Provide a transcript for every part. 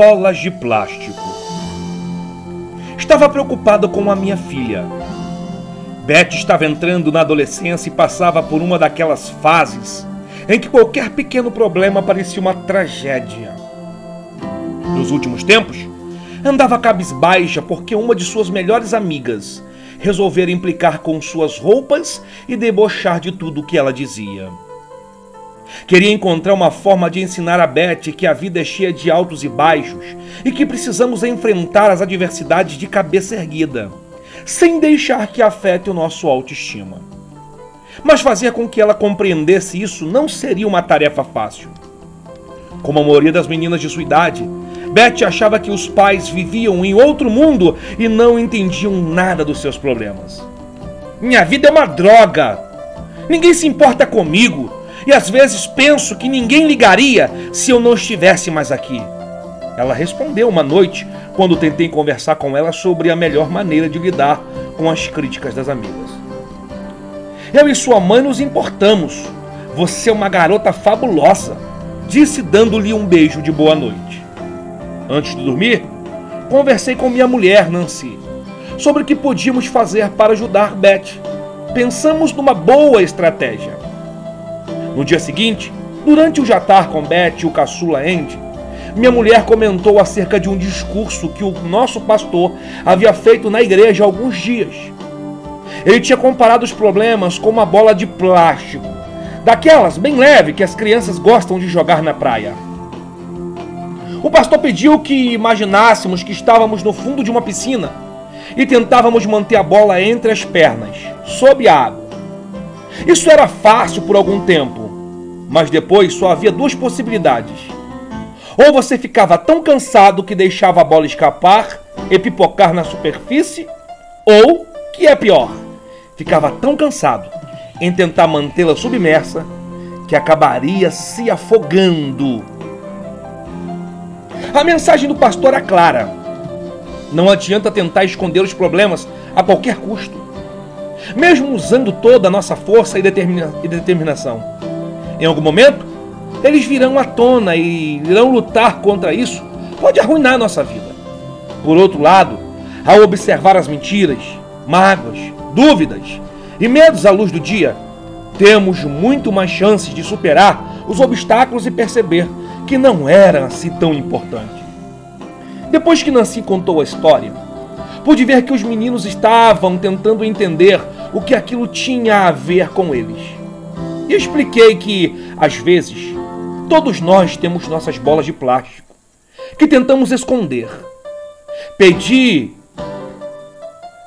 bolas de plástico. Estava preocupado com a minha filha. Beth estava entrando na adolescência e passava por uma daquelas fases em que qualquer pequeno problema parecia uma tragédia. Nos últimos tempos, andava cabisbaixa porque uma de suas melhores amigas resolvera implicar com suas roupas e debochar de tudo o que ela dizia. Queria encontrar uma forma de ensinar a Beth que a vida é cheia de altos e baixos e que precisamos enfrentar as adversidades de cabeça erguida, sem deixar que afete o nosso autoestima. Mas fazer com que ela compreendesse isso não seria uma tarefa fácil. Como a maioria das meninas de sua idade, Beth achava que os pais viviam em outro mundo e não entendiam nada dos seus problemas. Minha vida é uma droga. Ninguém se importa comigo e às vezes penso que ninguém ligaria se eu não estivesse mais aqui. Ela respondeu uma noite quando tentei conversar com ela sobre a melhor maneira de lidar com as críticas das amigas. Eu e sua mãe nos importamos. Você é uma garota fabulosa, disse dando-lhe um beijo de boa noite. Antes de dormir, conversei com minha mulher, Nancy, sobre o que podíamos fazer para ajudar Beth. Pensamos numa boa estratégia. No dia seguinte, durante o jantar com Beth e o caçula Andy, minha mulher comentou acerca de um discurso que o nosso pastor havia feito na igreja há alguns dias. Ele tinha comparado os problemas com uma bola de plástico, daquelas bem leve que as crianças gostam de jogar na praia. O pastor pediu que imaginássemos que estávamos no fundo de uma piscina e tentávamos manter a bola entre as pernas, sob a água. Isso era fácil por algum tempo, mas depois só havia duas possibilidades. Ou você ficava tão cansado que deixava a bola escapar e pipocar na superfície, ou, que é pior, ficava tão cansado em tentar mantê-la submersa que acabaria se afogando. A mensagem do pastor é clara. Não adianta tentar esconder os problemas a qualquer custo mesmo usando toda a nossa força e, determina determinação. Em algum momento, eles virão à tona e irão lutar contra isso, pode arruinar nossa vida. Por outro lado, ao observar as mentiras, mágoas, dúvidas e medos à luz do dia, temos muito mais chances de superar os obstáculos e perceber que não era assim tão importante. Depois que Nancy contou a história, pude ver que os meninos estavam tentando entender o que aquilo tinha a ver com eles. E expliquei que, às vezes, todos nós temos nossas bolas de plástico que tentamos esconder. Pedi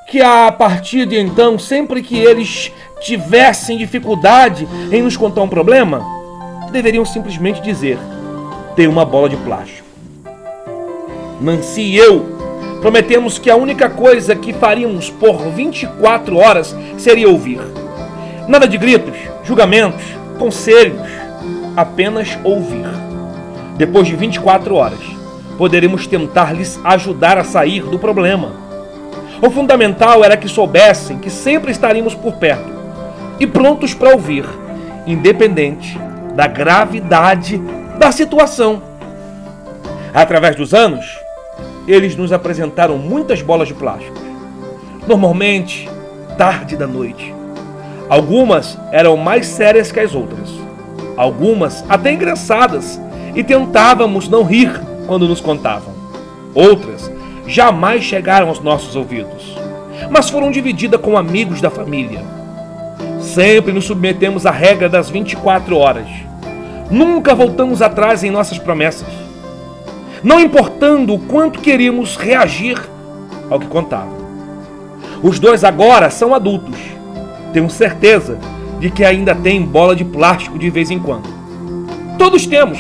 que a partir de então, sempre que eles tivessem dificuldade em nos contar um problema, deveriam simplesmente dizer: tem uma bola de plástico. Nancy e eu Prometemos que a única coisa que faríamos por 24 horas seria ouvir. Nada de gritos, julgamentos, conselhos, apenas ouvir. Depois de 24 horas, poderemos tentar lhes ajudar a sair do problema. O fundamental era que soubessem que sempre estaríamos por perto e prontos para ouvir, independente da gravidade da situação. Através dos anos, eles nos apresentaram muitas bolas de plástico. Normalmente, tarde da noite. Algumas eram mais sérias que as outras. Algumas até engraçadas e tentávamos não rir quando nos contavam. Outras jamais chegaram aos nossos ouvidos, mas foram divididas com amigos da família. Sempre nos submetemos à regra das 24 horas. Nunca voltamos atrás em nossas promessas não importando o quanto queríamos reagir ao que contava. Os dois agora são adultos. Tenho certeza de que ainda tem bola de plástico de vez em quando. Todos temos.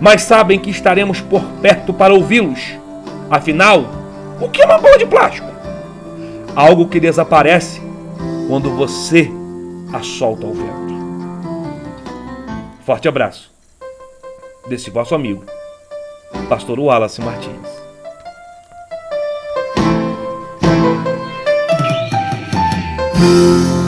Mas sabem que estaremos por perto para ouvi-los. Afinal, o que é uma bola de plástico? Algo que desaparece quando você a solta ao vento. Forte abraço desse vosso amigo Pastor Wallace Martins. oh.